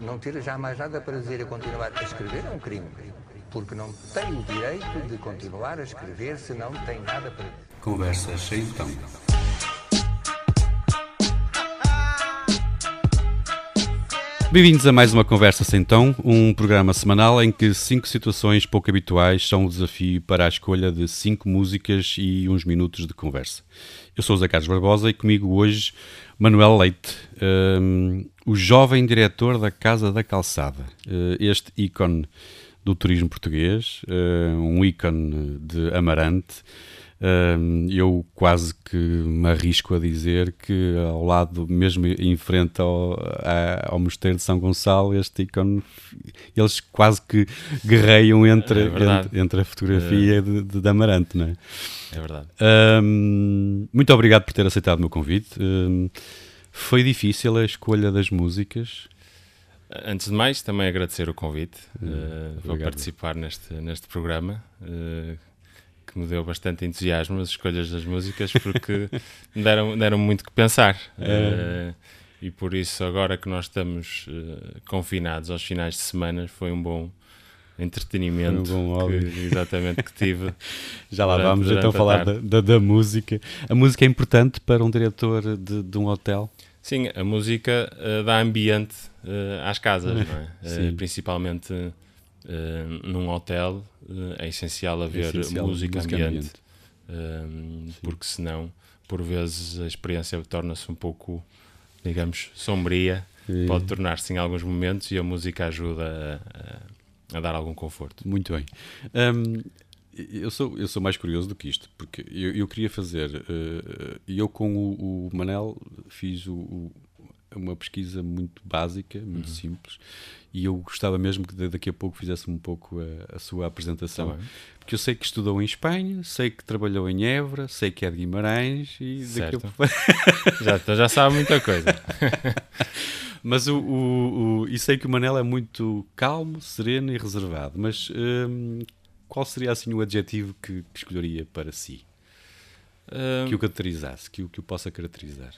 Não ter já mais nada para dizer e continuar a escrever é um crime. Porque não tem o direito de continuar a escrever se não tem nada para. Conversas sem então. Bem-vindos a mais uma Conversa Sem Tom, um programa semanal em que cinco situações pouco habituais são o desafio para a escolha de cinco músicas e uns minutos de conversa. Eu sou o Zé Carlos Barbosa e comigo hoje Manuel Leite, um, o jovem diretor da Casa da Calçada, uh, este ícone do turismo português, uh, um ícone de Amarante, eu quase que me arrisco a dizer que ao lado, mesmo em frente ao, ao Mosteiro de São Gonçalo, este ícone, eles quase que guerreiam entre, é entre, entre, a fotografia é. de, de, de, Amarante, não é? É verdade. Um, muito obrigado por ter aceitado o meu convite. Um, foi difícil a escolha das músicas? Antes de mais, também agradecer o convite hum, uh, para participar neste, neste programa. Uh, que me deu bastante entusiasmo as escolhas das músicas porque deram, deram muito que pensar. É. Uh, e por isso, agora que nós estamos uh, confinados aos finais de semana, foi um bom entretenimento um bom que, exatamente que tive. Já lá durante, vamos então falar da, da, da, música. A música é importante para um diretor de, de um hotel? Sim, a música uh, dá ambiente às casas, não é? principalmente Uh, num hotel uh, é essencial haver é essencial, música, música ambiente, ambiente. Uh, porque senão, por vezes, a experiência torna-se um pouco, digamos, sombria, e... pode tornar-se em alguns momentos e a música ajuda a, a, a dar algum conforto. Muito bem. Um, eu sou, eu sou mais curioso do que isto, porque eu, eu queria fazer, e eu com o, o Manel fiz o, o uma pesquisa muito básica, muito uhum. simples, e eu gostava mesmo que daqui a pouco fizesse um pouco a, a sua apresentação. Tá porque eu sei que estudou em Espanha, sei que trabalhou em Évora, sei que é de Guimarães e certo. daqui a pouco... já, então já sabe muita coisa. mas o, o, o, e sei que o Manel é muito calmo, sereno e reservado. Mas hum, qual seria assim o adjetivo que, que escolheria para si? Hum... Que o caracterizasse, que o, que o possa caracterizar?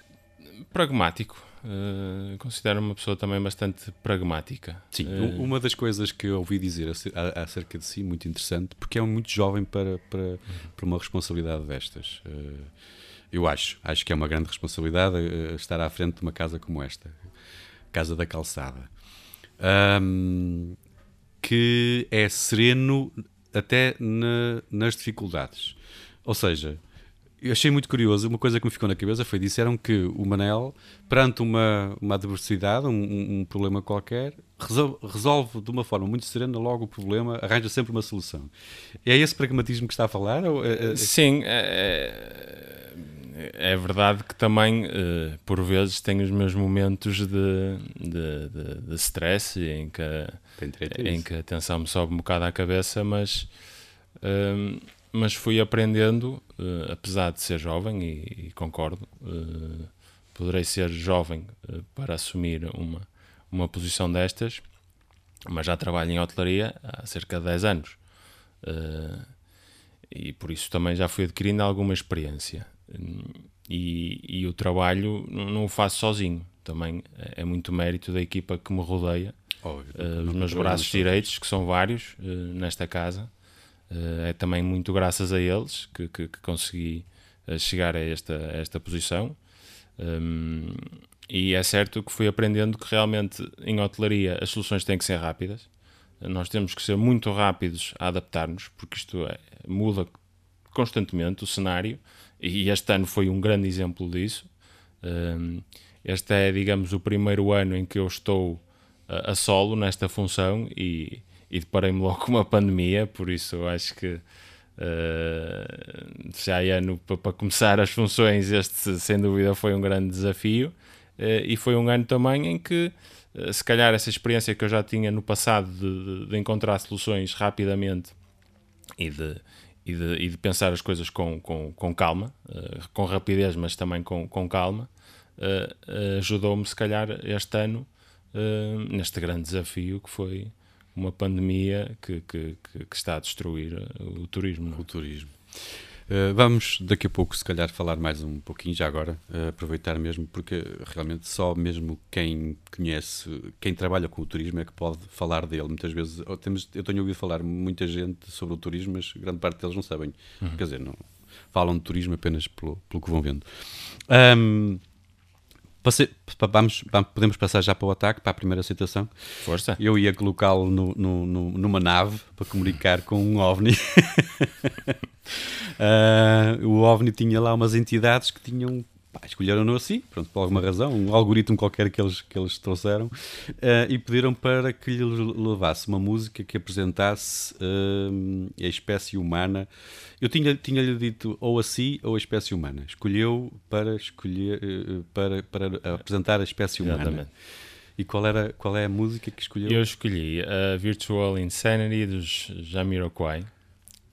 Pragmático. Uh, considero uma pessoa também bastante pragmática. Sim, uh, uma das coisas que eu ouvi dizer acerca de si, muito interessante, porque é muito jovem para, para, para uma responsabilidade destas. Uh, eu acho, acho que é uma grande responsabilidade estar à frente de uma casa como esta, Casa da Calçada, um, que é sereno até na, nas dificuldades. Ou seja, eu achei muito curioso, uma coisa que me ficou na cabeça foi, disseram que o Manel, perante uma, uma adversidade, um, um problema qualquer, resolve, resolve, de uma forma muito serena logo o problema, arranja sempre uma solução. É esse pragmatismo que está a falar? Ou é, é... Sim, é, é, verdade que também, eh, por vezes, tenho os meus momentos de, de, de, de stress em que, em que a tensão me sobe um bocado à cabeça, mas... Hum, mas fui aprendendo, uh, apesar de ser jovem, e, e concordo, uh, poderei ser jovem uh, para assumir uma, uma posição destas, mas já trabalho em hotelaria há cerca de 10 anos. e por isso também já fui adquirindo alguma experiência. E, e o trabalho não o faço sozinho, também é muito mérito da equipa que me rodeia. Óbvio, os meus braços direitos, que são vários nesta casa, é também muito graças a eles que, que, que consegui uh, chegar a esta, a esta posição. Um, e é certo que fui aprendendo que realmente em hotelaria as soluções têm que ser rápidas. Nós temos que ser muito rápidos a adaptar-nos, porque isto é, muda constantemente o cenário, e este ano foi um grande exemplo disso. Um, este é, digamos, o primeiro ano em que eu estou a, a solo nesta função e, e deparei-me logo com uma pandemia, por isso acho que uh, já é ano para começar as funções, este sem dúvida foi um grande desafio. Uh, e foi um ano também em que uh, se calhar essa experiência que eu já tinha no passado de, de, de encontrar soluções rapidamente e de, e de, e de, pensar as coisas com, com, com calma, com rapidez, mas também com, com calma, ajudou-me, se calhar, este ano, neste grande desafio que foi uma pandemia que, que, que, está a destruir o turismo. É? O turismo. Uh, vamos daqui a pouco, se calhar, falar mais um pouquinho, já agora, uh, aproveitar mesmo, porque realmente só mesmo quem conhece, quem trabalha com o turismo é que pode falar dele. Muitas vezes, temos, eu tenho ouvido falar muita gente sobre o turismo, mas grande parte deles não sabem. Uhum. Quer dizer, não falam de turismo apenas pelo, pelo que vão vendo. Um, Passe, vamos, vamos, podemos passar já para o ataque, para a primeira citação. Força. Eu ia colocá-lo no, no, no, numa nave para comunicar com um OVNI. uh, o OVNI tinha lá umas entidades que tinham escolheram-no assim, pronto, por alguma razão, um algoritmo qualquer que eles, que eles trouxeram, uh, e pediram para que lhe levasse uma música que apresentasse uh, a espécie humana. Eu tinha-lhe tinha dito ou a si ou a espécie humana. Escolheu para, escolher, uh, para, para apresentar a espécie humana. Exatamente. E qual, era, qual é a música que escolheu? Eu escolhi a Virtual Insanity dos Jamiroquai.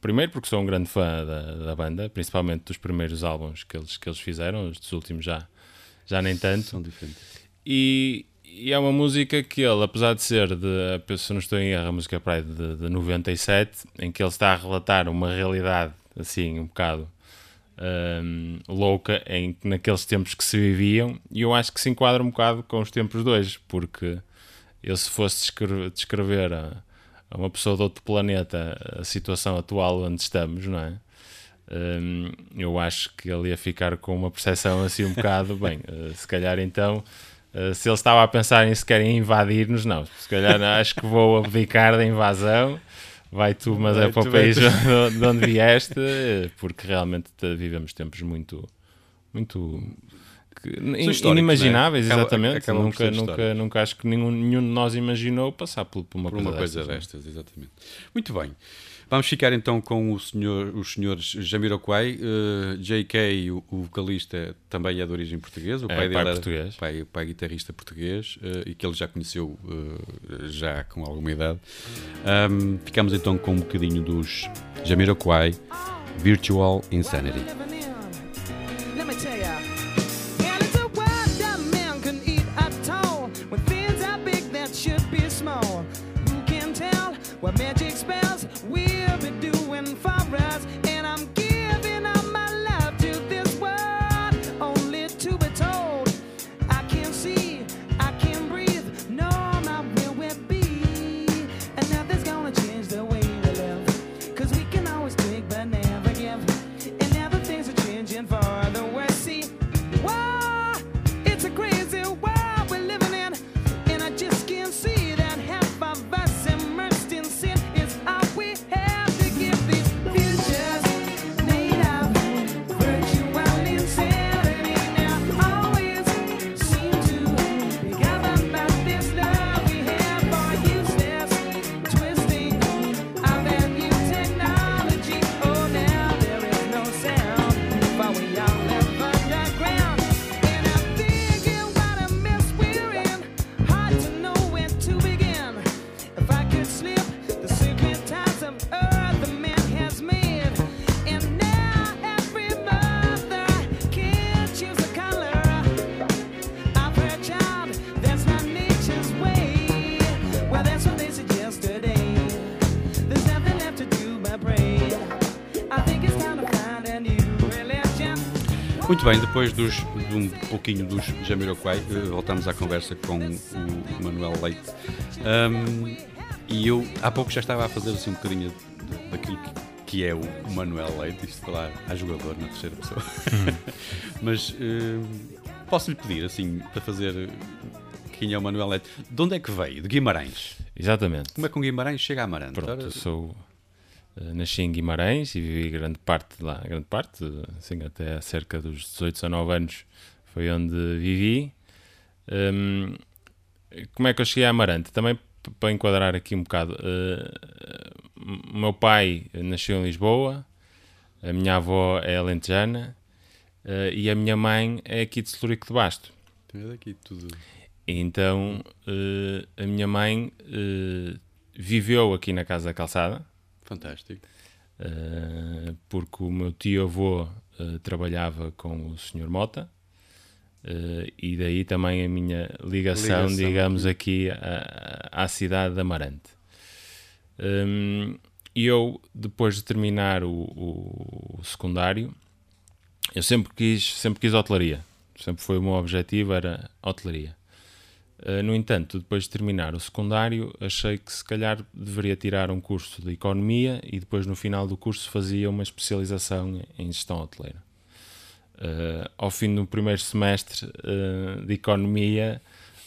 Primeiro porque sou um grande fã da, da, banda, principalmente dos primeiros álbuns que eles, que eles fizeram, os dos últimos já, já nem tanto. São diferentes. E, e é uma música que ele, apesar de ser de, se não estou em erro, a música Pride de, de 97, em que ele está a relatar uma realidade assim, um bocado um, louca em, naqueles tempos que se viviam, e eu acho que se enquadra um bocado com os tempos de hoje, porque eu se fosse descrever, descrever a, a uma pessoa de outro planeta a situação atual onde estamos, não é? Um, eu acho que ele ia ficar com uma percepção assim um bocado, bem, uh, se calhar então, uh, se ele estava a pensar em se querem invadir-nos, não, se calhar acho que vou abdicar da invasão, vai tu, mas vai, é para o país de onde vieste, porque realmente vivemos tempos muito, muito inimagináveis, né? exatamente. Acaba, acaba nunca, nunca, nunca acho que nenhum, nenhum de nós imaginou passar por, por uma, por coisa, uma coisa destas. destas. Exatamente. Muito bem. Vamos ficar então com o senhor, os senhores Jamiroquai. Uh, J.K., o, o, vocalista, também é de origem portuguesa. O pai é, dele pai português. Pai, pai guitarrista português uh, e que ele já conheceu uh, já com alguma idade. Um, ficamos então com um bocadinho dos Jamiroquai, Virtual Insanity. Muito bem, depois dos, de um pouquinho dos Jamiroquai, eh, voltamos à conversa com o Manuel Leite. Um, e eu há pouco já estava a fazer assim um bocadinho daquilo que, que é o Manuel Leite, isto falar a jogador na terceira pessoa. Uhum. Mas uh, posso-lhe pedir, assim, para fazer quem é o Manuel Leite, de onde é que veio? De Guimarães. Exatamente. Como é que um Guimarães chega a Amarante? Pronto, eu sou eh, nasci em Guimarães e vivi grande parte lá, grande parte, assim, até cerca dos 18, 19 anos foi onde vivi. Um, como é que eu cheguei a Amarante? Também para enquadrar aqui um bocado, uh, o meu pai nasceu em Lisboa, a minha avó é alentejana uh, e a minha mãe é aqui de Celurico de Basto. É daqui tudo. Então, uh, a minha mãe viveu aqui na Casa da Calçada, Fantástico. Uh, porque o meu tio-avô uh, trabalhava com o Sr. Mota uh, e daí também a minha ligação, ligação. digamos, aqui à, à cidade de Amarante. Um, e eu, depois de terminar o, o, o, secundário, eu sempre quis, sempre quis hotelaria. Sempre foi o meu objetivo, era hotelaria. Uh, no entanto, depois de terminar o secundário, achei que se calhar deveria tirar um curso de economia e depois no final do curso fazia uma especialização em gestão hoteleira. Uh, ao fim do primeiro semestre uh, de economia,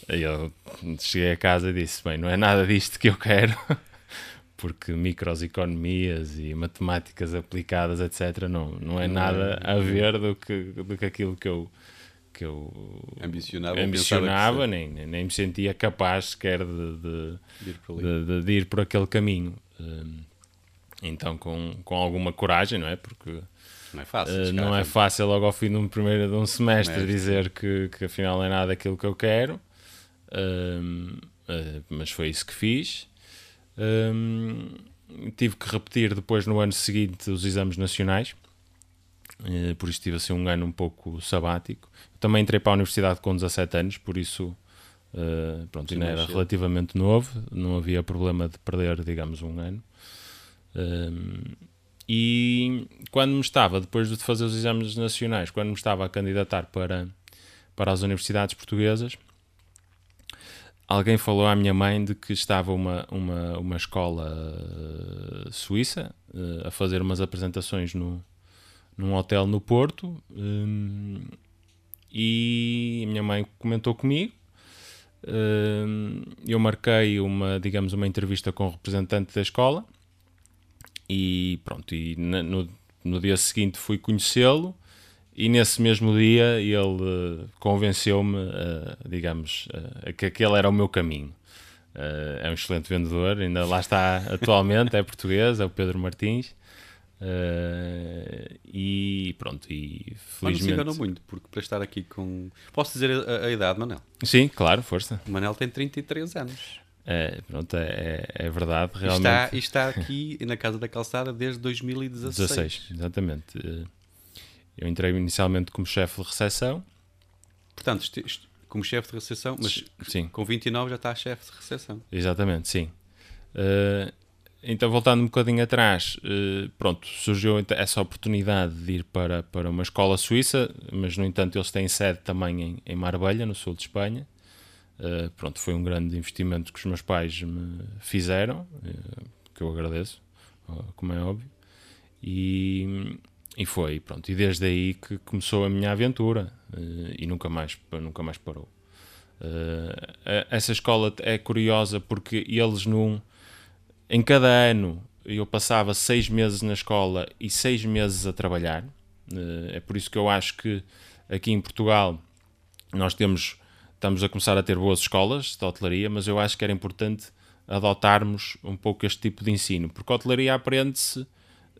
eu cheguei a casa e disse: Bem, não é nada disto que eu quero, porque microeconomias e matemáticas aplicadas, etc., não, não é não nada é, a ver do que, do que aquilo que eu, que eu ambicionava, ambicionava nem, nem me sentia capaz sequer de, de, de, ir, por de, de, ir por aquele caminho. Hum, então, com, com alguma coragem, não é? Porque não é fácil. Uh, não é fácil logo ao fim de um, primeiro, de um semestre, semestre. dizer que, que afinal é nada aquilo que eu quero. Uh, uh, mas foi isso que fiz. tive que repetir depois no ano seguinte os exames nacionais. Uh, por isso tive assim um ano um pouco sabático. Também entrei para a universidade com 17 anos, por isso uh, pronto, ainda era relativamente novo, não havia problema de perder, digamos, um ano. E quando me estava, depois de fazer os exames nacionais, quando me estava a candidatar para, para as universidades portuguesas, alguém falou à minha mãe de que estava uma, uma, uma escola uh, suíça uh, a fazer umas apresentações no, num hotel no Porto um, e a minha mãe comentou comigo. Um, eu marquei uma, digamos, uma entrevista com o representante da escola e pronto, e no, no dia seguinte fui conhecê-lo e nesse mesmo dia ele uh, convenceu-me, uh, digamos, uh, que aquele era o meu caminho. é um excelente vendedor, ainda lá está atualmente, é português, é o Pedro Martins. E pronto, e felizmente. Mas não se enganou muito, porque para estar aqui com. Posso dizer a, a idade, Manel? Sim, claro, força. O Manel tem 33 anos. É, pronto, é, é verdade, realmente. Está, está aqui na Casa da Calçada desde 2016. 16, exatamente. Eu entrei inicialmente como chefe de recepção. Portanto, como chefe de recepção, mas sim. com 29 já está chefe de recepção. Exatamente, sim. Uh, então, voltando um bocadinho atrás, uh, pronto, surgiu essa oportunidade de ir para, para uma escola suíça, mas no entanto eles têm sede também em, em Marbella, no sul de Espanha. Uh, pronto, foi um grande investimento que os meus pais me fizeram, uh, que eu agradeço, como é óbvio. E, e foi, pronto, e desde aí que começou a minha aventura e nunca mais, nunca mais parou. essa escola é curiosa porque eles num, em cada ano eu passava seis meses na escola e seis meses a trabalhar. é por isso que eu acho que aqui em Portugal nós temos estamos a começar a ter boas escolas de hotelaria, mas eu acho que era importante adotarmos um pouco este tipo de ensino, porque a hotelaria aprende-se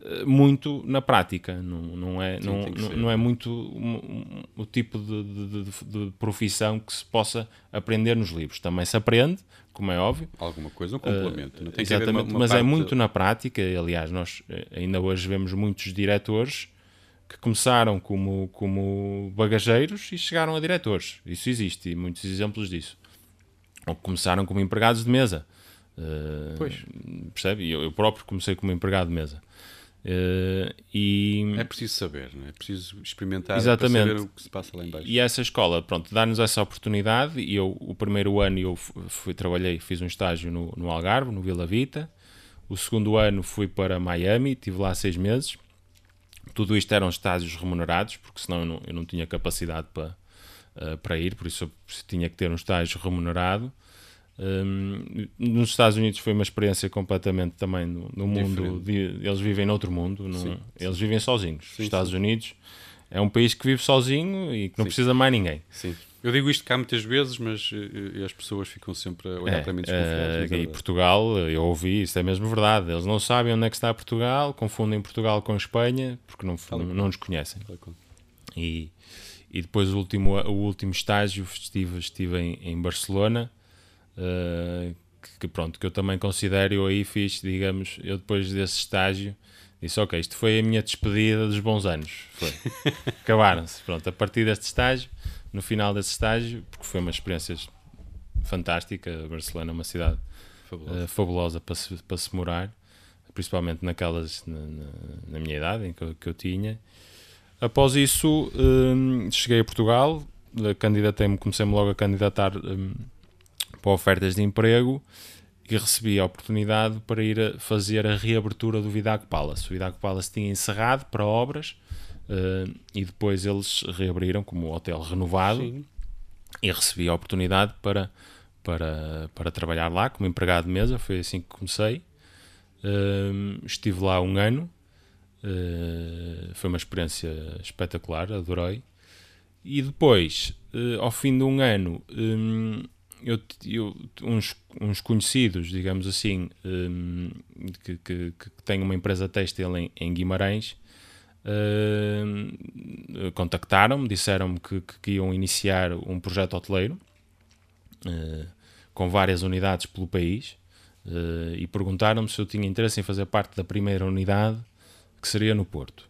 eh, muito na prática, não, não, é, Sim, não, não, não, é muito um, o tipo de, de, de, de, profissão que se possa aprender nos livros. Também se aprende, como é óbvio. Alguma coisa, um complemento. Uh, exatamente, uma, uma mas é parte... é muito na prática. Aliás, nós eh, ainda hoje vemos muitos diretores que começaram como, como bagageiros e chegaram a diretores. Isso existe e muitos exemplos disso. Ou começaram como empregados de mesa. Uh, pois. Percebe? Eu, eu, próprio comecei como empregado de mesa. Uh, e... É preciso saber, não é? é preciso experimentar Exatamente. para saber o que se passa lá embaixo. E essa escola, pronto, dá-nos essa oportunidade e eu, o primeiro ano eu fui, trabalhei, fiz um estágio no, no Algarve, no Vila Vita. O segundo ano fui para Miami, estive lá seis meses tudo isto eram estágios remunerados, porque senão eu não, eu não tinha capacidade para, uh, para ir, por isso eu tinha que ter um estágio remunerado. Um, nos Estados Unidos foi uma experiência completamente também no, no mundo, de, eles vivem noutro mundo, no, sim, eles sim. vivem sozinhos. Sim, Os Estados Unidos é um país que vive sozinho e que não precisa mais ninguém. Sim. Eu digo isto cá muitas vezes, mas uh, as pessoas ficam sempre a olhar é, para mim desconfiadas. Uh, e Portugal, eu ouvi, isso é mesmo verdade. Eles não sabem onde é que está Portugal, confundem Portugal com Espanha, porque não, não, não, nos conhecem. E, e depois o último, o último estágio estive, estive em, em Barcelona, uh, que, que, pronto, que eu também considero, eu aí fiz, digamos, eu depois desse estágio, disse, ok, isto foi a minha despedida dos bons anos. Foi. Acabaram-se. Pronto, a partir deste estágio no final desse estágio, porque foi uma experiência fantástica. Barcelona é uma cidade fabulosa, uh, fabulosa para, se, para se morar. principalmente naquelas na, na, na, minha idade em que eu, que eu tinha. Após isso, um, cheguei a Portugal, candidatei-me, comecei-me logo a candidatar um, para ofertas de emprego e recebi a oportunidade para ir a fazer a reabertura do Vidago Palace. O Vidago Palace tinha encerrado para obras uh, e depois eles reabriram como hotel renovado Sim. e recebi a oportunidade para, para, para trabalhar lá como empregado de mesa. Foi assim que comecei. Uh, estive lá um ano. Uh, foi uma experiência espetacular, adorei. E depois, ao fim de um ano, um, eu, eu, uns, uns conhecidos, digamos assim, um, que, que, que têm uma empresa têxtil em, em Guimarães, uh, contactaram-me, disseram-me que, que, iam iniciar um projeto hoteleiro uh, com várias unidades pelo país uh, e perguntaram-me se eu tinha interesse em fazer parte da primeira unidade, que seria no Porto.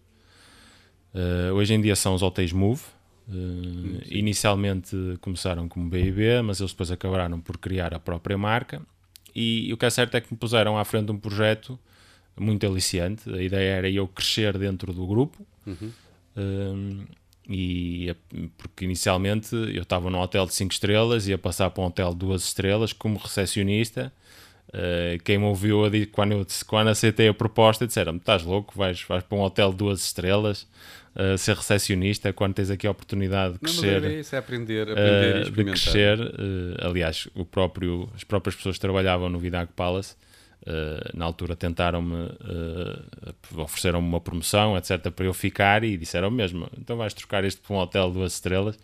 hoje em dia são os hotéis Move, Uh, inicialmente começaram como BIB, mas eles depois acabaram por criar a própria marca. E, e, o que é certo é que me puseram à frente um projeto muito aliciante. A ideia era eu crescer dentro do grupo. Uhum. Uh, e porque inicialmente eu estava num hotel de 5 estrelas, ia passar para um hotel de 2 estrelas como recepcionista. Uh, quem me ouviu quando, eu, quando aceitei a proposta disseram-me: estás louco, vais, vais para um hotel de 2 estrelas uh, ser recepcionista quando tens aqui a oportunidade de crescer. Não, é isso, é aprender, aprender uh, e experimentar. De crescer, uh, aliás, o próprio, as próprias pessoas que trabalhavam no Vidago Palace na altura tentaram-me, ofereceram-me uma promoção, etc., para eu ficar e disseram mesmo: então vais trocar isto para um hotel de duas estrelas.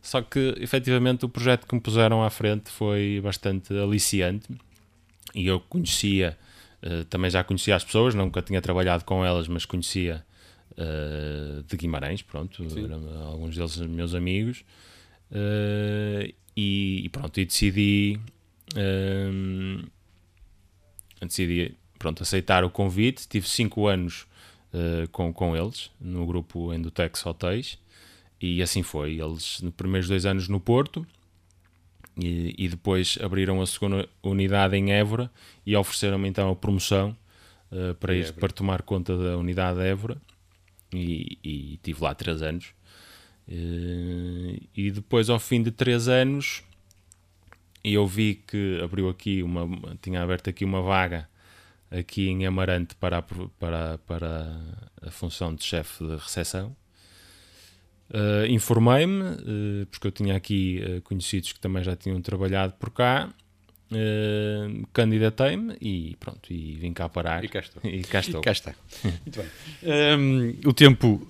Só que, efetivamente, o projeto que me puseram à frente foi bastante aliciante e eu conhecia, também já conhecia as pessoas, nunca tinha trabalhado com elas, mas conhecia uh, de Guimarães, pronto, eram alguns deles meus amigos, uh, e, e, pronto, e decidi, um, eh, decidi pronto, aceitar o convite, tive 5 anos uh, com, com eles, no grupo Endotex Hotéis, e assim foi, eles nos primeiros dois anos no Porto, e, e, depois abriram a segunda unidade em Évora e ofereceram-me então a promoção uh, para, ir, para tomar conta da unidade de Évora e, e tive lá três anos. Eh, e depois, ao fim de três anos, eu vi que abriu aqui uma, tinha aberto aqui uma vaga aqui em Amarante para a, para, para a função de chefe de recepção. Uh, Informei-me, uh, porque eu tinha aqui uh, conhecidos que também já tinham trabalhado por cá, Uh, candidatei-me e pronto, e vim cá parar. E cá estou. E cá, estou. E cá está. Muito bem. Um, ehm, o tempo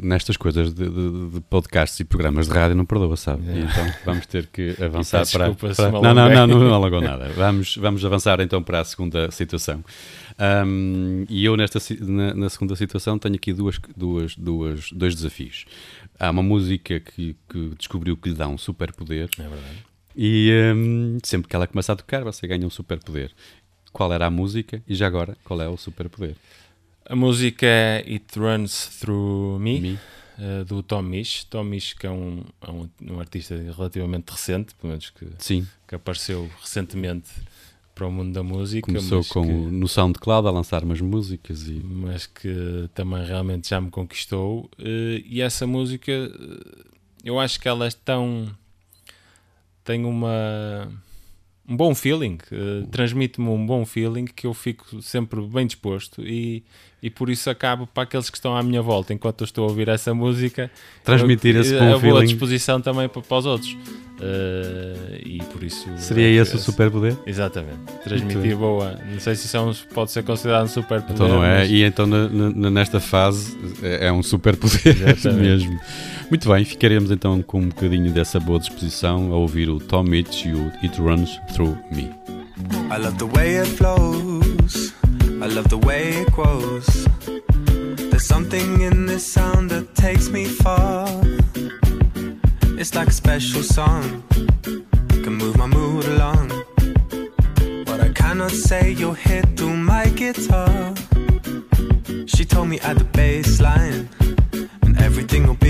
nestas coisas de, de, de, podcasts e programas de rádio não perdoa, sabe? É. Então vamos ter que avançar para. para... Não, não, não, não, não alongou nada. Vamos, vamos avançar então para a segunda situação. Um, e eu, nesta, na, na, segunda situação, tenho aqui duas, duas, duas, dois desafios. Há uma música que, que descobriu que lhe dá um super poder. É verdade e um, sempre que ela começa a tocar, você ganha um superpoder. Qual era a música e já agora, qual é o superpoder? A música é It Runs Through Me, Me. Uh, do Tom Misch. Tom Misch, que é um, é um, um, artista relativamente recente, pelo menos que, Sim. que apareceu recentemente para o mundo da música. Começou com, que, no SoundCloud a lançar umas músicas. E... Mas que também realmente já me conquistou. Uh, e essa música, uh, eu acho que ela é tão tem uma um bom feeling, uh, transmite-me um bom feeling que eu fico sempre bem disposto e, e por isso acabo para aqueles que estão à minha volta enquanto eu estou a ouvir essa música transmitir eu, esse bom a feeling boa disposição também para, para os outros uh, e por isso seria é esse o superpoder? Exatamente, transmitir boa não sei se isso é um, pode ser considerado um superpoder então não é, mas... e então na, na, nesta fase é, é um superpoder mesmo muito bem, ficaremos então com um bocadinho dessa boa disposição a ouvir o Tom Mitch e o It Runs Through Me. I love the way it flows, I love the way it grows. There's something in this sound that takes me far. It's like a special song, can move my mood along. But I cannot say you'll hit through my guitar. She told me at the bass line and everything will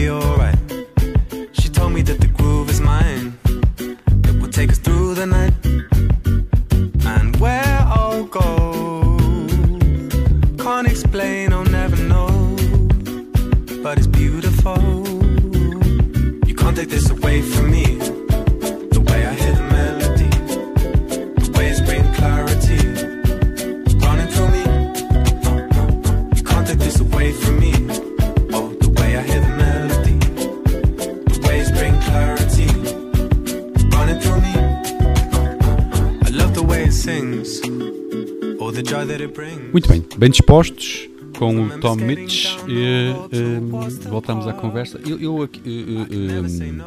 bem, dispostos com o Tom Mitch e, um, voltamos à conversa. Eu, eu, um,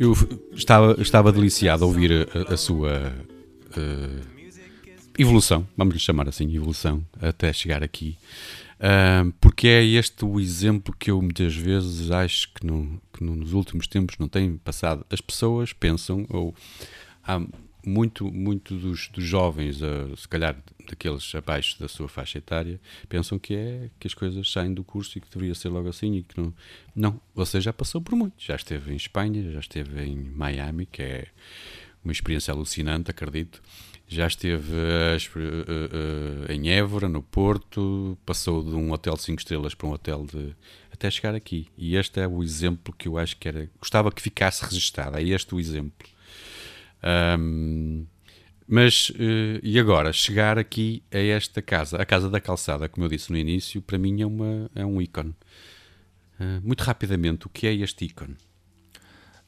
eu estava, estava deliciado a ouvir a, a sua uh, evolução, vamos lhe chamar assim, evolução, até chegar aqui. Uh, porque é este o exemplo que eu muitas vezes acho que, não, que nos últimos tempos não tem passado. As pessoas pensam, ou há muito, muito dos, dos jovens, uh, se calhar daqueles abaixo da sua faixa etária, pensam que é que as coisas saem do curso e que deveria ser logo assim e que não. Não, você já passou por muito. Já esteve em Espanha, já esteve em Miami, que é uma experiência alucinante, acredito. Já esteve uh, uh, em Évora, no Porto, passou de um hotel de 5 estrelas para um hotel de. até chegar aqui. E este é o exemplo que eu acho que era. gostava que ficasse registado. É este o exemplo. Um, mas, uh, e agora, chegar aqui a esta casa, a Casa da Calçada, como eu disse no início, para mim é, uma, é um ícone. Uh, muito rapidamente, o que é este ícone?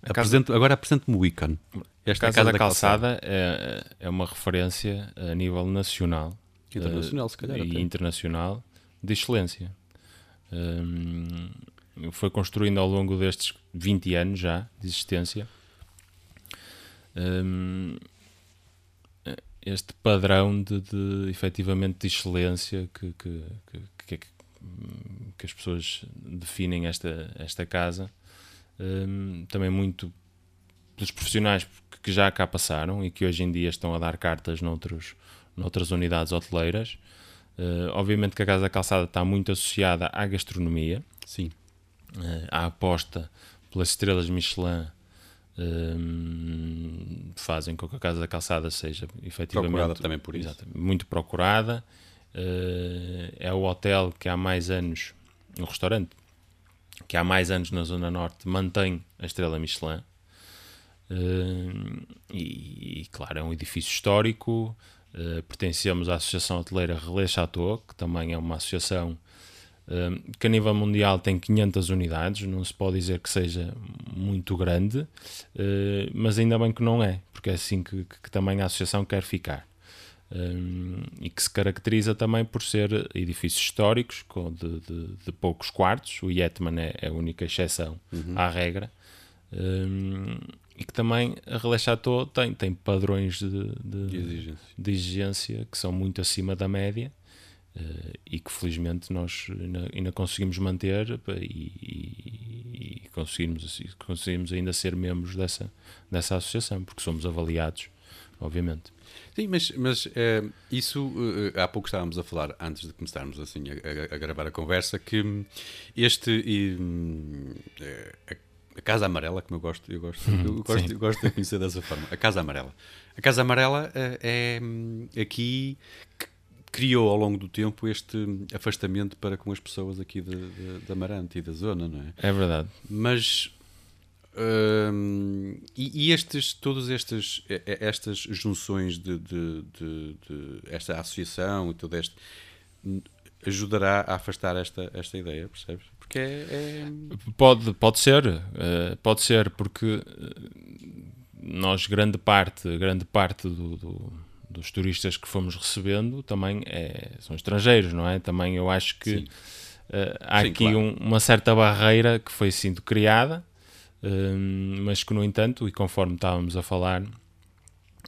Apresento, casa... Agora apresente-me o ícone. Esta a Casa, casa da, da Calçada, calçada, É, é uma referência a nível nacional. Internacional, uh, se calhar. E até. internacional, de excelência. Um, foi construindo ao longo destes 20 anos já de existência. Um, este padrão de, de efetivamente de excelência que, que, que, que, as pessoas definem esta, esta casa, um, também muito pelos profissionais que já cá passaram e que hoje em dia estão a dar cartas noutros, noutras unidades hoteleiras. Uh, obviamente que a Casa da Calçada está muito associada à gastronomia. Sim. Uh, à aposta pelas estrelas Michelin fazem com que a Casa da Calçada seja efetivamente procurada também por isso. muito procurada. Uh, é o hotel que há mais anos, o restaurante, que há mais anos na Zona Norte mantém a estrela Michelin. Uh, e, e, claro, é um edifício histórico. Uh, pertencemos à Associação Hoteleira Relais Chateau, que também é uma associação que a nível mundial tem 500 unidades, não se pode dizer que seja muito grande, uh, mas ainda bem que não é, porque é assim que, que também a associação quer ficar. E que se caracteriza também por ser edifícios históricos com de, de, de poucos quartos. O Yetman é, é, a única exceção uhum. à regra. E que também a Chateau tem, tem padrões de, de, exigência. de, exigência. que são muito acima da média Uh, e que felizmente nós ainda, ainda conseguimos manter e, e, e, conseguimos, conseguimos ainda ser membros dessa, dessa associação, porque somos avaliados, obviamente. Sim, mas, mas uh, isso uh, há pouco estávamos a falar, antes de começarmos assim a, a, a gravar a conversa, que este a, a, Casa Amarela, como eu gosto, eu gosto, eu uhum, gosto, eu gosto de conhecer dessa forma, a Casa Amarela. A Casa Amarela é hum, aqui criou ao longo do tempo este afastamento para com as pessoas aqui de, de, de Amarante e da zona, não é? É verdade. Mas hum, e, e, estes, todas estas, estas junções de, de, de, de, esta associação e todo este ajudará a afastar esta, esta ideia, percebes? Porque é, é... Pode, pode ser, uh, pode ser, porque nós grande parte, grande parte do, do dos turistas que fomos recebendo também é, são estrangeiros, não é? Também eu acho que uh, há Sim, aqui claro. um, uma certa barreira que foi sendo criada, uh, mas que, no entanto, e conforme estávamos a falar,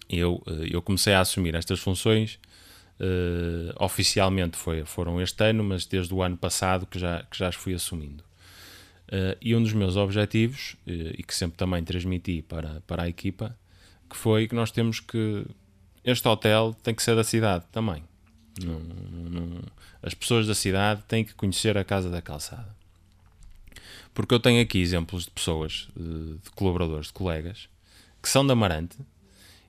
eu, uh, eu comecei a assumir estas funções. oficialmente foi, foram este ano, mas desde o ano passado que já, que já as fui assumindo. e um dos meus objetivos, e que sempre também transmiti para, para a equipa, que foi que nós temos que este hotel tem que ser da cidade também. Não, não, as pessoas da cidade têm que conhecer a Casa da Calçada. Porque eu tenho aqui exemplos de pessoas, de, colaboradores, de colegas, que são da Amarante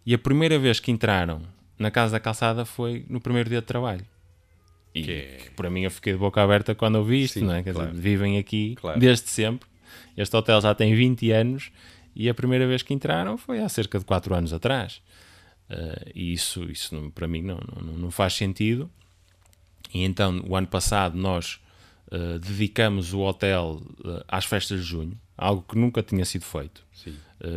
e a primeira vez que entraram na Casa da Calçada foi no primeiro dia de trabalho. E que, é... que para mim eu fiquei de boca aberta quando ouvi isto, Sim, não é? Quer claro. dizer, vivem aqui claro. desde sempre. Este hotel já tem 20 anos e a primeira vez que entraram foi há cerca de 4 anos atrás. Uh, e isso, isso não, para mim não, não, não, faz sentido. E então, o ano passado, nós uh, dedicamos o hotel uh, às festas de junho, algo que nunca tinha sido feito.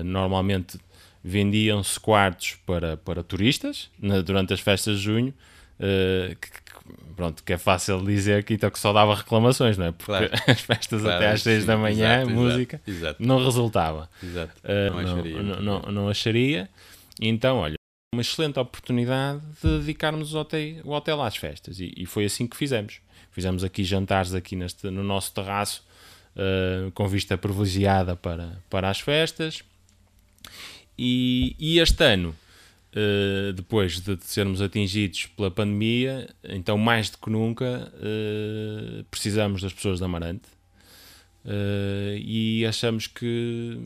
normalmente, vendiam-se quartos para, para turistas na, durante as festas de junho. Que, que, pronto, que é fácil dizer que, então, que só dava reclamações, não é? Porque claro. as festas claro, até às 6 da manhã, exato, música, exato. não resultava. Exato. Não, acharia. Não, não, não, acharia. Então, olha, uma excelente oportunidade de dedicarmos o hotel, o hotel às festas. E, e, foi assim que fizemos. Fizemos aqui jantares aqui neste, no nosso terraço uh, com vista privilegiada para, para as festas. E, e este ano Uh, depois de sermos atingidos pela pandemia, então mais do que nunca uh, precisamos das pessoas da Amarante. E achamos que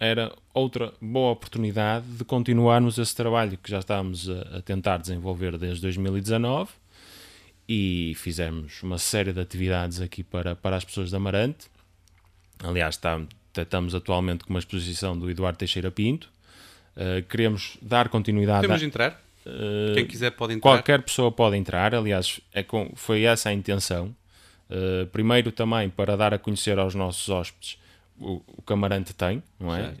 era outra boa oportunidade de continuarmos esse trabalho que já estávamos a, a tentar desenvolver desde 2019 e fizemos uma série de atividades aqui para, para as pessoas da Amarante. Aliás, está, estamos atualmente com uma exposição do Eduardo Teixeira Pinto Uh, queremos dar continuidade. Podemos a, entrar? Uh, Quem quiser pode entrar. Qualquer pessoa pode entrar, aliás, é com, foi essa a intenção. Uh, primeiro também para dar a conhecer aos nossos hóspedes o, o que Amarante tem, não é?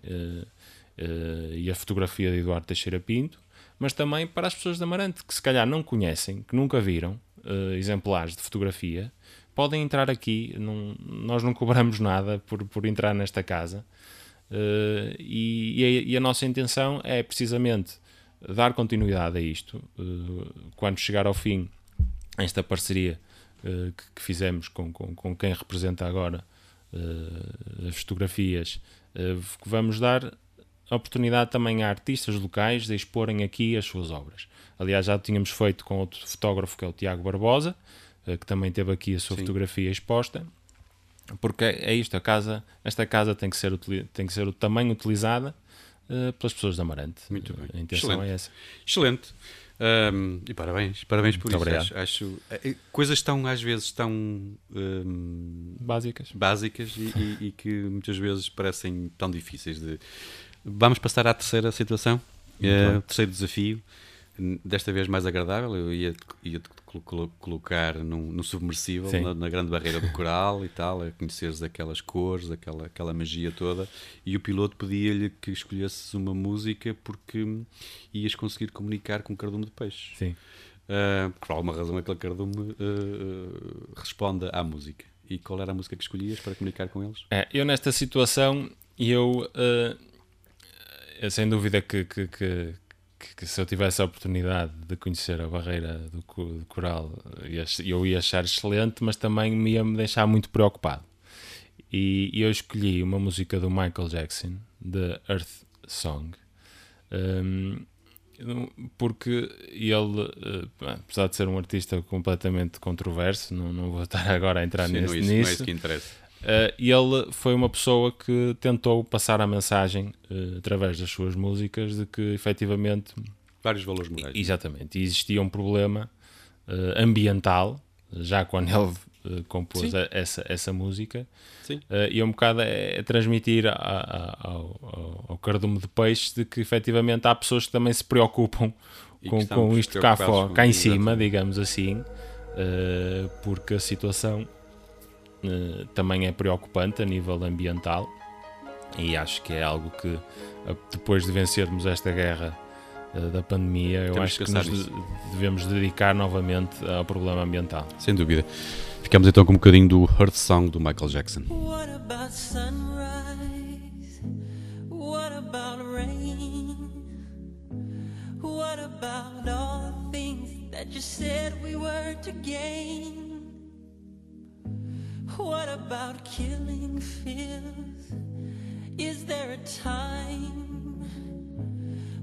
e a fotografia de Eduardo Teixeira Pinto, mas também para as pessoas de Amarante que se calhar não conhecem, que nunca viram exemplares de fotografia, podem entrar aqui. Não, nós não cobramos nada por, por entrar nesta casa. Uh, e, e, a, e, a, nossa intenção é precisamente dar continuidade a isto. Uh, quando chegar ao fim esta parceria uh, que, que, fizemos com, com, com, quem representa agora as fotografias, vamos dar oportunidade também a artistas locais de exporem aqui as suas obras. Aliás, já tínhamos feito com outro fotógrafo que é o Tiago Barbosa, que também teve aqui a sua Sim. fotografia exposta porque é isto, a casa, esta casa tem que ser, tem que ser o tamanho utilizada uh, pelas pessoas de Amarante. Muito bem. A intenção Excelente. é essa. Excelente. Um, e parabéns, parabéns por Muito isso. Acho, acho, eh, coisas tão, às vezes, tão um, básicas, básicas e, e, e, que muitas vezes parecem tão difíceis de. Vamos passar à terceira situação, uh, terceiro desafio desta vez mais agradável. Eu ia, ia colocar num, num submersível na, na, grande barreira do coral e tal, a conheceres aquelas cores, aquela, aquela magia toda. E o piloto pedia-lhe que escolhesses uma música porque ias conseguir comunicar com um cardume de peixe. Sim. Uh, por alguma razão, aquele cardume uh, responde à música. E qual era a música que escolhias para comunicar com eles? É, eu, nesta situação, eu. Uh, sem dúvida que, que, que que, que, se eu tivesse a oportunidade de conhecer a barreira do, do coral, eu ia achar excelente, mas também me ia me deixar muito preocupado. E, e eu escolhi uma música do Michael Jackson, The Earth Song, um, porque ele, uh, apesar de ser um artista completamente controverso, não, não vou estar agora a entrar Sim, nesse, isso, nisso. Não é isso que interessa Uh, ele foi uma pessoa que tentou passar a mensagem uh, através das suas músicas de que efetivamente vários valores morais. Exatamente, e existia um problema uh, ambiental já quando ele compôs a, essa, essa música Sim. e um bocado é, é transmitir a, a, ao, ao cardume de peixe de que efetivamente há pessoas que também se preocupam com, com isto cá, fora, cá em cima, digamos assim, porque a situação também é preocupante a nível ambiental e acho que é algo que depois de vencermos esta guerra eh, da pandemia, eu Temos acho que, que nos nisso. devemos dedicar novamente ao problema ambiental. Sem dúvida. Ficamos então com um bocadinho do Earth Song do Michael Jackson. What about sunrise? What about rain? What about all things that you said we were to gain? What about killing fears? Is there a time?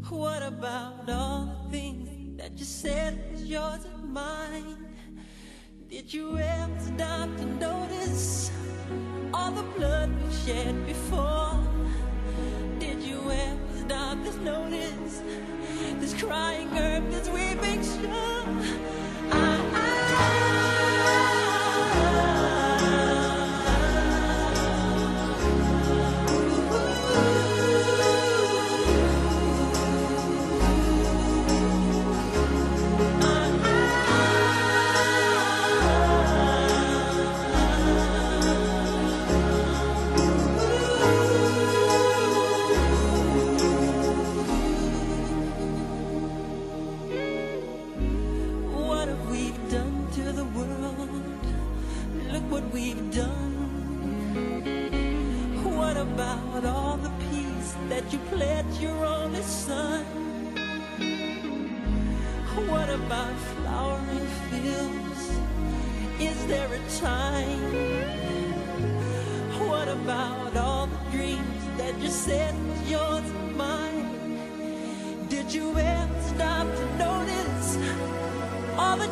What about all the things that you said was yours and mine? Did you ever stop to notice all the blood we've shed before? Did you ever stop to notice this crying earth, this weeping shore?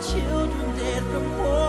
Children dead from war?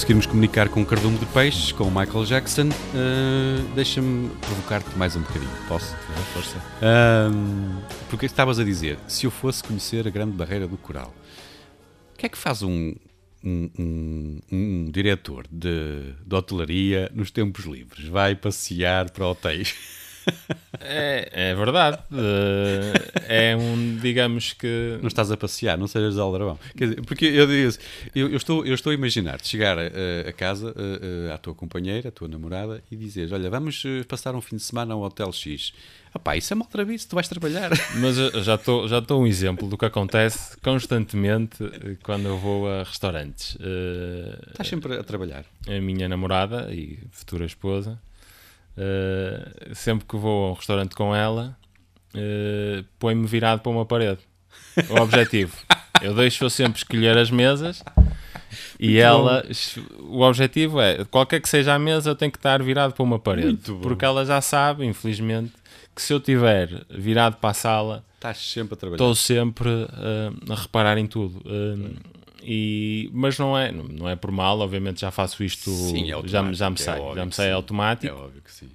Conseguirmos comunicar com o cardume de peixes, com o Michael Jackson, eh, deixa-me provocar-te mais um bocadinho, posso? Força. Ahm, porque estavas a dizer, se eu fosse conhecer a grande barreira do coral, o que é que faz um, um, um- um diretor de, de hotelaria nos tempos livres? Vai passear para hotéis? É, é verdade. Eh, é um, digamos que. Não estás a passear, não sejas aldrabão. Quer dizer, porque eu, digo, eu, eu estou, eu estou a imaginar-te chegar a, a casa, a, a- à tua companheira, à tua namorada, e dizeres: Olha, vamos eh, passar um fim de semana ao Hotel X. Apá, isso é mal trabiço, tu vais trabalhar. Mas já estou já estou um exemplo do que acontece constantemente eh, quando eu vou a restaurantes. Eh, Estás sempre a trabalhar. a minha namorada e futura esposa, eh, sempre que vou a um restaurante com ela, eh, põe-me virado para uma parede. O objetivo. Eu deixo-a sempre escolher as mesas e ela. O objetivo é, qualquer que seja a mesa, eu tenho que estar virado para uma parede. Muito bom. Porque ela já sabe, infelizmente, que se eu estiver virado para a sala, Estás sempre a trabalhar. estou sempre uh, a reparar em tudo. Um, e, mas não é, não, é por mal, obviamente já faço isto, Sim, é já, me- já me é sai, óbvio já me sai sim. automático. É óbvio que sim.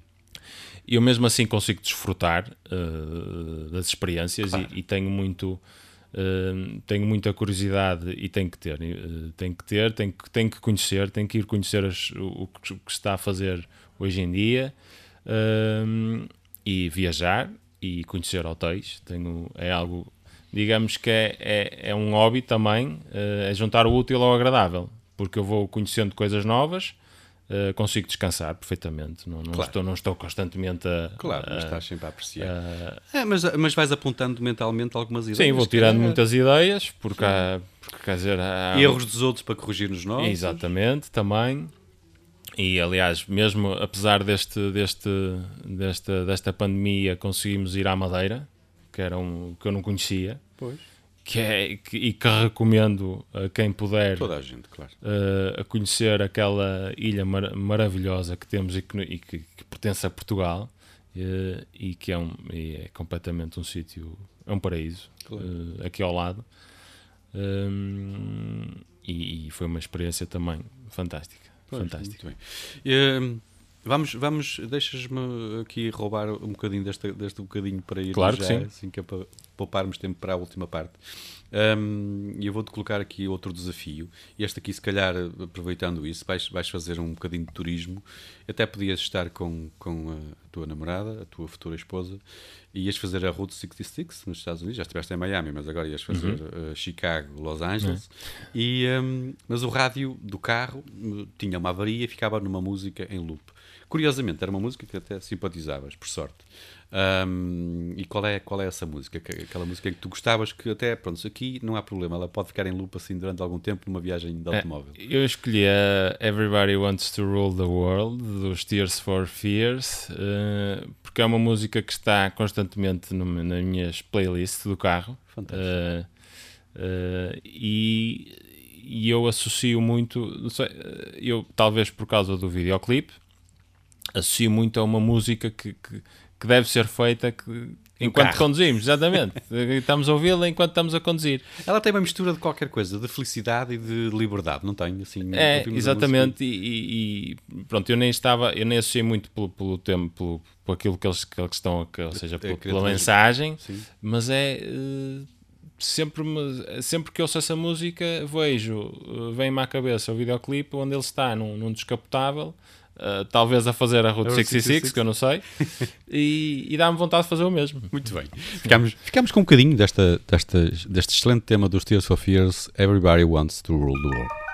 E eu mesmo assim consigo desfrutar uh, das experiências Claro. e, e tenho muito uh, tenho muita curiosidade e tenho que ter, uh, tenho que ter, tenho que, tenho que conhecer, tenho que ir conhecer as- o, que o que se está a fazer hoje em dia e viajar e conhecer hotéis. Tenho, é algo, digamos que é, é, é um hobby também, uh, é juntar o útil ao agradável, porque eu vou conhecendo coisas novas. uh, consigo descansar perfeitamente, não, não Claro. estou, não estou constantemente a, Claro, mas a- estás sempre a apreciar. É, mas, mas vais apontando mentalmente algumas ideias. Sim, vou tirando calhar. muitas ideias, porque, há, porque quer dizer, há, Erros dos outros para corrigir nos nossos. Exatamente, também. E aliás, mesmo apesar deste, deste, desta, desta pandemia, conseguimos ir à Madeira, que era um que eu não conhecia, Pois. que é, que- e que recomendo a quem puder Toda a gente, claro. eh, a conhecer aquela ilha mar- maravilhosa que temos e que, e que- que pertence a Portugal eh, e que é, um, e é completamente um sítio, é um paraíso Claro. eh, aqui ao lado. Hum, e, e foi uma experiência também fantástica. Pois, fantástica. Muito bem. Ehm, vamos, vamos deixas-me aqui roubar um bocadinho deste, deste bocadinho para ir Claro que já, sim. assim que é para pouparmos tempo para a última parte. Ehm, E eu vou-te colocar aqui outro desafio. Este aqui, se calhar, aproveitando isso, vais, vais fazer um bocadinho de turismo. Até podias estar com, com a tua namorada, a tua futura esposa, e ias fazer a Route 66 nos Estados Unidos. Já estiveste em Miami, mas agora ias fazer Uhum. eh, Chicago, Los Angeles. É. E, ehm, mas o rádio do carro eh, tinha uma avaria e ficava numa música em loop. Curiosamente, era uma música que até simpatizavas, por sorte. Ahm, e qual é, qual é essa música? Que- Aquela música que tu gostavas que até, pronto, aqui não há problema, ela pode ficar em loop assim durante algum tempo numa viagem de É, automóvel. eu escolhi a Everybody Wants to Rule the World dos Tears for Fears eh, porque é uma música que está constantemente no, nas minhas playlists do carro Fantástico. Eh, eh, e, e eu associo muito não sei, eu talvez por causa do videoclipe associo muito a uma música que, que, que deve ser feita que, enquanto carro. conduzimos, exatamente. estamos a ouvi-la enquanto estamos a conduzir. Ela tem uma mistura de qualquer coisa, de felicidade e de liberdade, não tem? Assim, É, exatamente, e, e- pronto, eu nem estava, eu nem associei muito pelo, pelo tempo, pelo, por aquilo que eles, que eles estão, a- que- ou seja, pela, mensagem, Sim. mas é eh, sempre, me- sempre que ouço essa música, vejo, eh, vem-me à cabeça o videoclipe onde ele está num, num descapotável. Eh, talvez a fazer a Route A Route 66, 66. que eu não sei, e, e dá-me vontade de fazer o mesmo. Muito bem. Ficámos, ficámos com um bocadinho desta, desta, deste excelente tema dos Tears for Fears, Everybody Wants to Rule the World.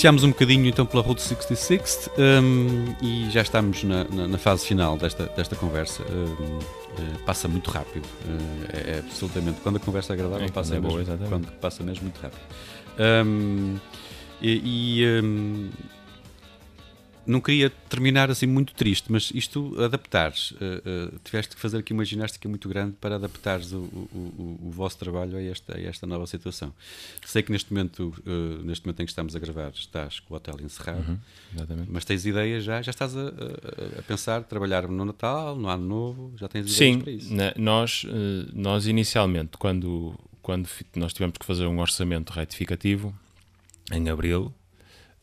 Passeámos um bocadinho então pela Route 66 hum, e já estamos na, na- na fase final desta, desta conversa. Hum, eh, passa muito rápido, eh, é, é absolutamente. Quando a conversa é agradável, É, passa, é boa, mesmo, quando passa mesmo muito rápido. Hum, e e, hum, não queria terminar assim muito triste, mas isto adaptares, eh, eh, tiveste que fazer aqui uma ginástica muito grande para adaptares o, o- o- o vosso trabalho a esta, a esta nova situação. Sei que neste momento, eh, neste momento em que estamos a gravar, estás com o hotel encerrado, Uhum. Mas tens ideias já, já estás a, a- a pensar trabalhar no Natal, no Ano Novo, já tens ideias Sim, para isso. na- nós, eh, nós inicialmente, quando, quando nós tivemos que fazer um orçamento retificativo, em abril,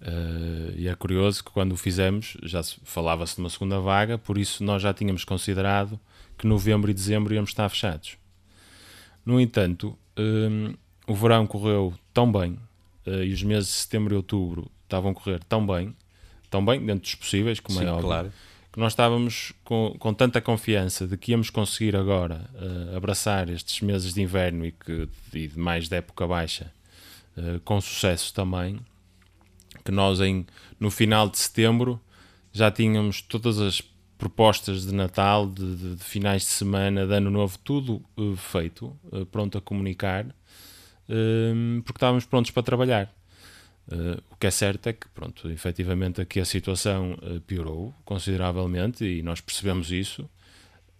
eh, e é curioso que quando o fizemos já se- falava-se de uma segunda vaga, por isso nós já tínhamos considerado que novembro e dezembro íamos estar fechados. No entanto, eh, o verão correu tão bem eh, e os meses de setembro e outubro estavam a correr tão bem, tão bem dentro dos possíveis, como Sim, é óbvio, claro. que nós estávamos com, com tanta confiança de que íamos conseguir agora eh, abraçar estes meses de inverno e, que, e de mais de época baixa com sucesso também, que nós em, no final de setembro já tínhamos todas as propostas de Natal, de, de- de finais de semana, de Ano Novo, tudo eh, feito, eh, pronto a comunicar, eh, porque estávamos prontos para trabalhar. Eh, o que é certo é que, pronto, efetivamente aqui a situação piorou consideravelmente e nós percebemos isso,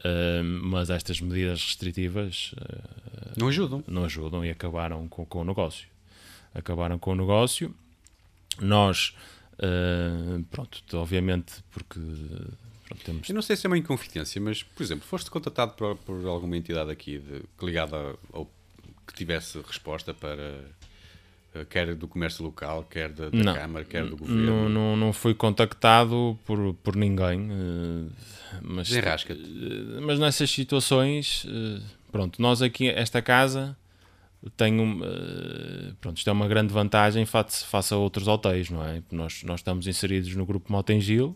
eh, mas estas medidas restritivas Não ajudam. não ajudam e acabaram com, com o negócio. Acabaram com o negócio. Nós, eh, pronto, obviamente, porque pronto, temos. Eu não sei se é uma inconfidência, mas, por exemplo, foste contatado por, por alguma entidade aqui de, ligada ao que tivesse resposta para Eh, Quer do comércio local, quer da, da Não. Câmara, quer do Não, Governo. não, não fui contactado por, por ninguém. eh, mas, Desenrasca-te. mas nessas situações, pronto, nós aqui, esta casa um, eh, pronto, isto é uma grande vantagem face, face a outros hotéis, não é? Nós, nós estamos inseridos no grupo Motengil,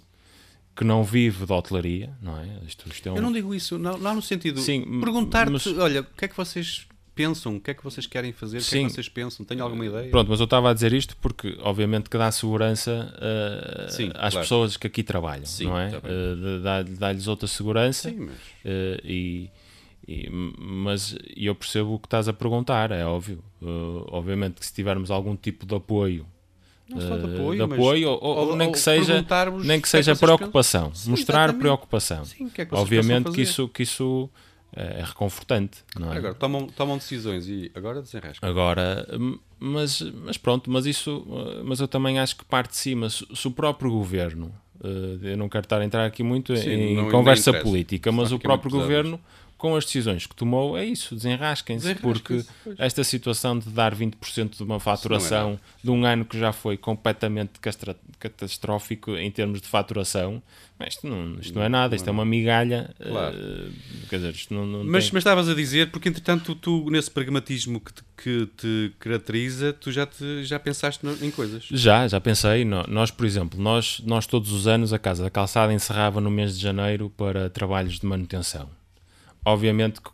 que não vive de hotelaria, não é? Isto, isto é um- Eu não digo isso, não, não no sentido. Sim, perguntar-te, mas- olha, o que é que vocês pensam? O que é que vocês querem fazer? O que é Sim. que vocês pensam? Tenho alguma ideia? Pronto, mas eu estava a dizer isto porque, obviamente, que dá segurança eh, Sim, às claro. pessoas que aqui trabalham, Sim, não é? tá dá- Dá-lhes outra segurança, Sim, mas. eh, e, e- mas eu percebo o que estás a perguntar, é óbvio. Eh, obviamente que se tivermos algum tipo de apoio, Não só de eh, apoio, de mas- apoio ou, ou- ou- nem que seja, nem que que é que seja pensam. preocupação, Sim, mostrar exatamente. preocupação. Sim, que é que Obviamente que isso, que isso eh, é reconfortante, não é? Agora, tomam, tomam decisões e agora desenrasca. Agora, mas, mas pronto, mas isso, uh, mas eu também acho que parte de cima, se, se o próprio governo, uh, eu não quero estar a entrar aqui muito Sim, em conversa política, mas o próprio governo, com as decisões que tomou, é isso, desenrasquem-se, porque pois. esta situação de dar 20% de uma faturação de um ano que já foi completamente catastrófico em termos de faturação, isto não, isto não é nada, isto é uma migalha, Claro. uh, dizer, isto não, não Mas, tem- mas estavas a dizer, porque entretanto tu, nesse pragmatismo que te, que te caracteriza, tu já, te, já pensaste em coisas. Já, já pensei. Nós, por exemplo, nós, nós todos os anos a Casa da Calçada encerrava no mês de janeiro para trabalhos de manutenção. Obviamente que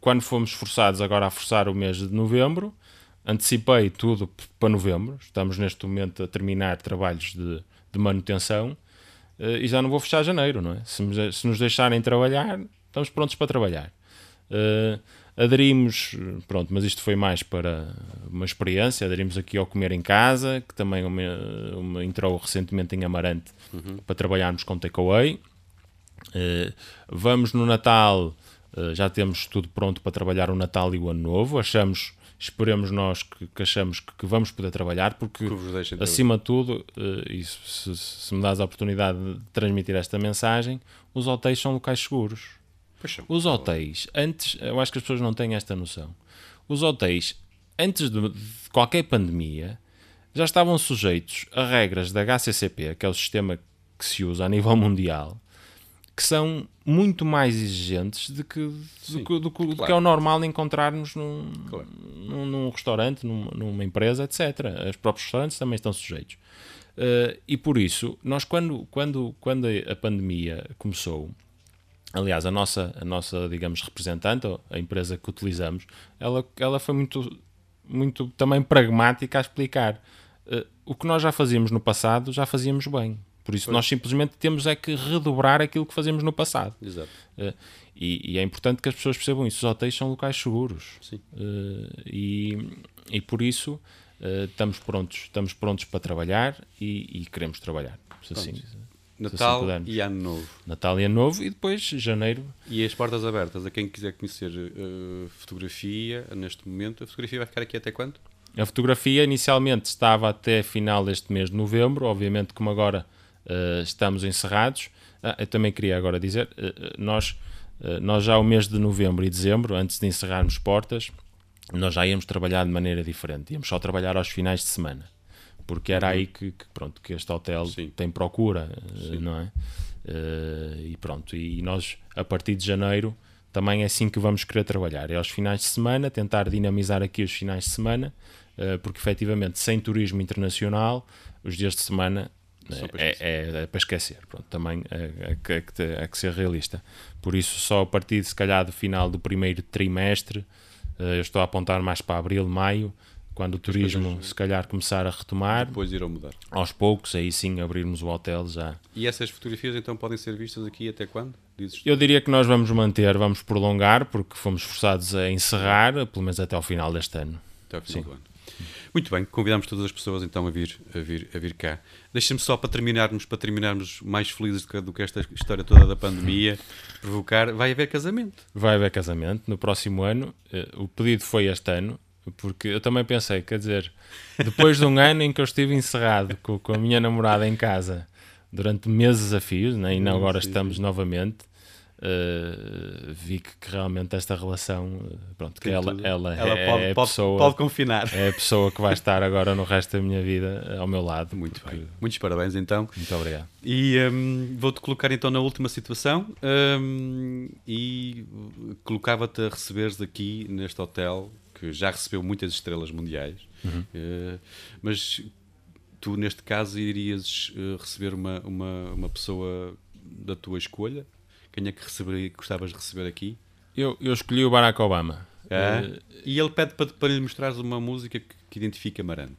quando fomos forçados agora a forçar o mês de novembro, antecipei tudo para novembro. Estamos neste momento a terminar trabalhos de, de manutenção eh, e já não vou fechar janeiro, não é? Se, se nos deixarem trabalhar, estamos prontos para trabalhar. Eh, aderimos, pronto, mas isto foi mais para uma experiência. Aderimos aqui ao Comer em Casa, que também uma, uma entrou recentemente em Amarante para trabalharmos com takeaway. Eh, vamos no Natal, já temos tudo pronto para trabalhar o Natal e o Ano Novo. Achamos, esperemos nós que, que achamos que, que vamos poder trabalhar, porque acima de tudo, eh, e se, se me dás a oportunidade de transmitir esta mensagem, os hotéis são locais seguros. São. Os hotéis, antes, eu acho que as pessoas não têm esta noção. Os hotéis, antes de, de qualquer pandemia, já estavam sujeitos a regras da HCCP, que é o sistema que se usa a nível mundial, que são muito mais exigentes do que, do que, do que- do que é o normal encontrarmos num, Claro. num, num restaurante, num- numa empresa, etc. Os próprios restaurantes também estão sujeitos. Eh, e por isso, nós quando, quando, quando a pandemia começou, aliás, a nossa, a nossa, digamos, representante, ou a empresa que utilizamos, ela, ela foi muito, muito também pragmática a explicar. Eh, o que nós já fazíamos no passado, já fazíamos bem. Por isso, nós simplesmente temos é que redobrar aquilo que fazíamos no passado. Exato. Eh, e, e é importante que as pessoas percebam isso. Os hotéis são locais seguros. Sim. Eh, e, e por isso eh, estamos, prontos, estamos prontos para trabalhar e, e queremos trabalhar. Se assim, se Natal pudermos. e Ano Novo. Natal e Ano Novo e depois janeiro. E as portas abertas a quem quiser conhecer fotografia neste momento. A fotografia vai ficar aqui até quando? A fotografia inicialmente estava até final deste mês de novembro, obviamente, como agora eh, estamos encerrados. Ah, eu também queria agora dizer: eh, nós, nós já o mês de novembro e dezembro, antes de encerrarmos portas, nós já íamos trabalhar de maneira diferente. Íamos só trabalhar aos finais de semana, porque era aí que, que, pronto, que este hotel Sim. tem procura, eh, não é? E pronto, e nós a partir de janeiro também é assim que vamos querer trabalhar. É aos finais de semana, tentar dinamizar aqui os finais de semana, porque efetivamente sem turismo internacional, os dias de semana é, é- é para esquecer. Pronto, também é, é que- é que é que ser realista. Por isso, só a partir, se calhar, do final do primeiro trimestre, eh, eu estou a apontar mais para abril, maio, quando o turismo se calhar começar a retomar, Depois irão mudar. aos poucos, aí sim abrirmos o hotel já. E essas fotografias então podem ser vistas aqui até quando? Dizes? Eu diria que nós vamos manter, vamos prolongar, porque fomos forçados a encerrar, pelo menos até ao final deste ano. Até ao final Sim. do ano. Muito bem, convidamos todas as pessoas então a vir, a vir, a vir cá. Deixa-me só para terminarmos, para terminarmos mais felizes do que, do que esta história toda da pandemia, provocar, vai haver casamento. Vai haver casamento no próximo ano. Eh, O pedido foi este ano, porque eu também pensei, quer dizer, depois de um ano em que eu estive encerrado com, com a minha namorada em casa durante meses a fios, né, e não agora estamos novamente, eh, vi que, que realmente esta relação, eh, pronto, que ela, ela, Ela é, pode, é a pessoa, pode confinar. é a pessoa que vai estar agora no resto da minha vida ao meu lado. Muito porque- bem. Muitos parabéns então. Muito obrigado. E hum, vou-te colocar então na última situação hum, e colocava-te a receberes aqui neste hotel que já recebeu muitas estrelas mundiais, Uh, mas tu neste caso irias uh, receber uma, uma, uma pessoa da tua escolha? Quem é que receber, gostavas de receber aqui? Eu, eu escolhi o Barack Obama. É? Eh, e ele pede para, para lhe mostrares uma música que, que identifica Amarante.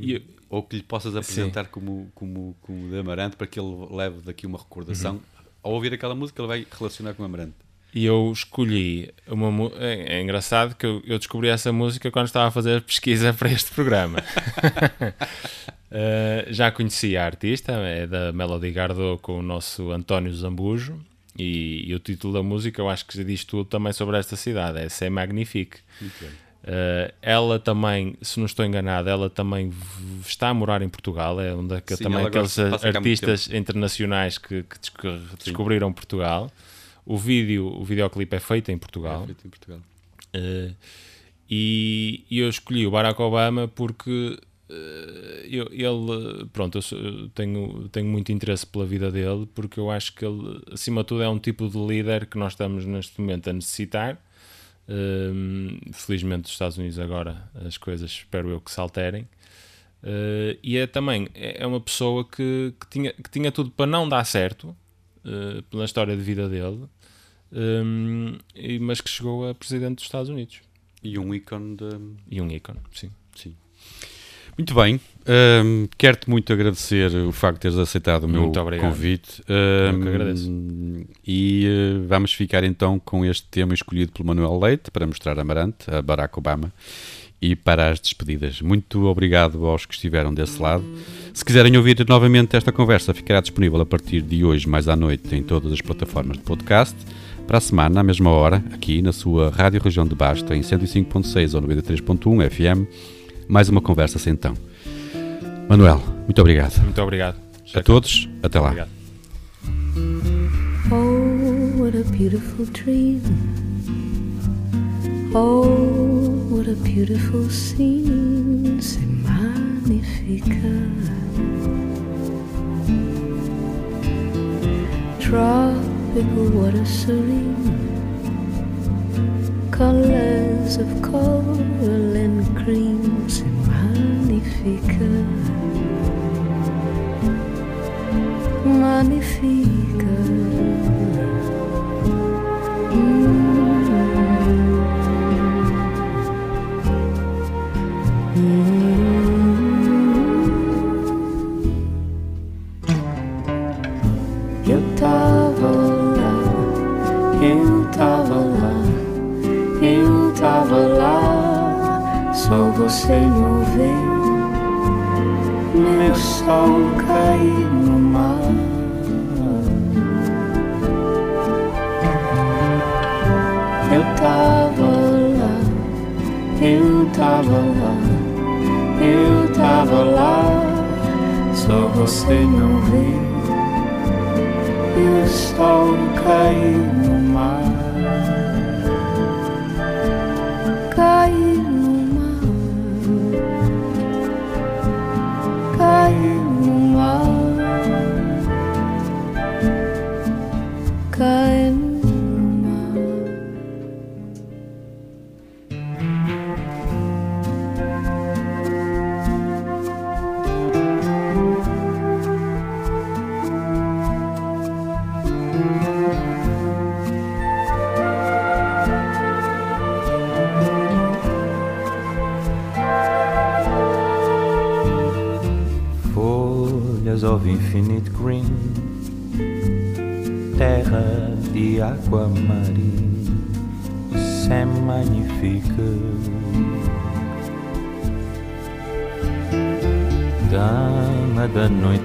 E eu- ou que lhe possas apresentar como, como, como de Amarante para que ele leve daqui uma recordação. Uhum. Ao ouvir aquela música, ele vai relacionar com Amarante. E eu escolhi uma é, é engraçado que eu, eu descobri essa música quando estava a fazer pesquisa para este programa. Eh, já conhecia a artista, é da Melody Gardot com o nosso António Zambujo. E, e o título da música eu acho que já diz tudo também sobre esta cidade, é C'est Magnifique. Eh, ela também, se não estou enganado, ela também está a morar em Portugal, é onde que Sim, também aqueles muito artistas internacionais que, que desco- descobriram Portugal. O vídeo, o videoclipe é feito em Portugal. É feito em Portugal. Eh, e, e eu escolhi o Barack Obama porque eh, eu- ele, pronto, eu, tenho, tenho muito interesse pela vida dele porque eu acho que ele, acima de tudo, é um tipo de líder que nós estamos neste momento a necessitar. Hum, felizmente, os Estados Unidos agora as coisas espero eu que se alterem. Eh, e é também é é uma pessoa que, que, tinha, que tinha tudo para não dar certo eh, pela história de vida dele, hum, e- mas que chegou a presidente dos Estados Unidos. E um ícone de. E um ícone, sim. Sim. Muito bem. Hum, Quero-te muito agradecer o facto de teres aceitado o meu Muito obrigado. convite. Eu que agradeço. E eh, vamos ficar então com este tema escolhido pelo Manuel Leite para mostrar a Amarante, a Barack Obama. E para as despedidas. Muito obrigado aos que estiveram desse lado. Se quiserem ouvir novamente esta conversa, ficará disponível a partir de hoje, mais à noite, em todas as plataformas de podcast. Para a semana, à mesma hora, aqui na sua Rádio Região de Basta, em 105.6 ou 93.1 FM, mais uma conversa sem então. Manuel, muito obrigado. Muito obrigado. A todos, até lá. Obrigado. Oh, what a beautiful dream. Oh, what a beautiful scene. C'est magnifique. Tropical water serene. Colors of coral and cream. C'est magnifique. Magnifique. Só você não vê. Meu sol cair no mar. Eu tava lá, eu tava lá, eu tava lá, só você não vê. E o sol cair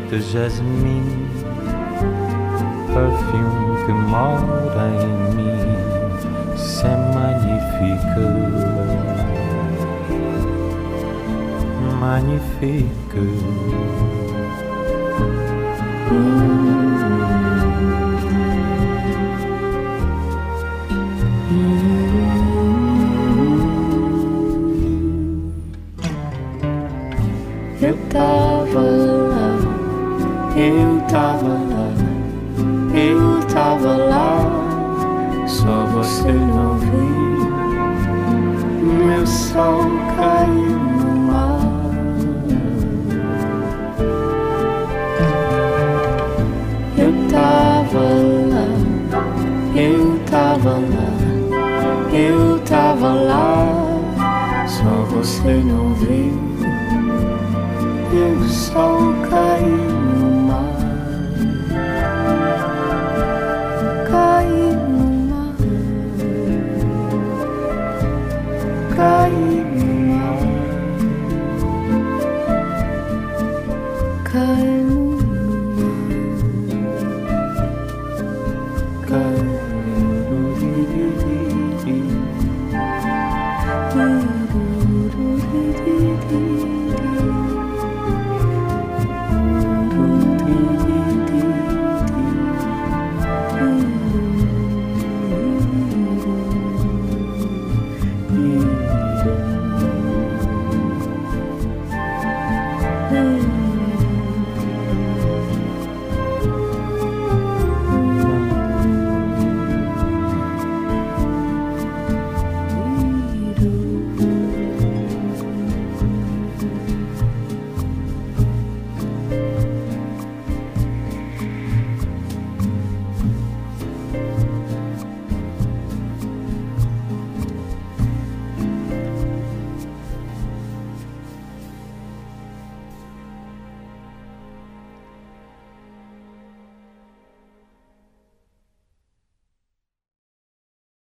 noite, jasmim, perfume que mora em mim, c'est magnifique. Magnifique. não só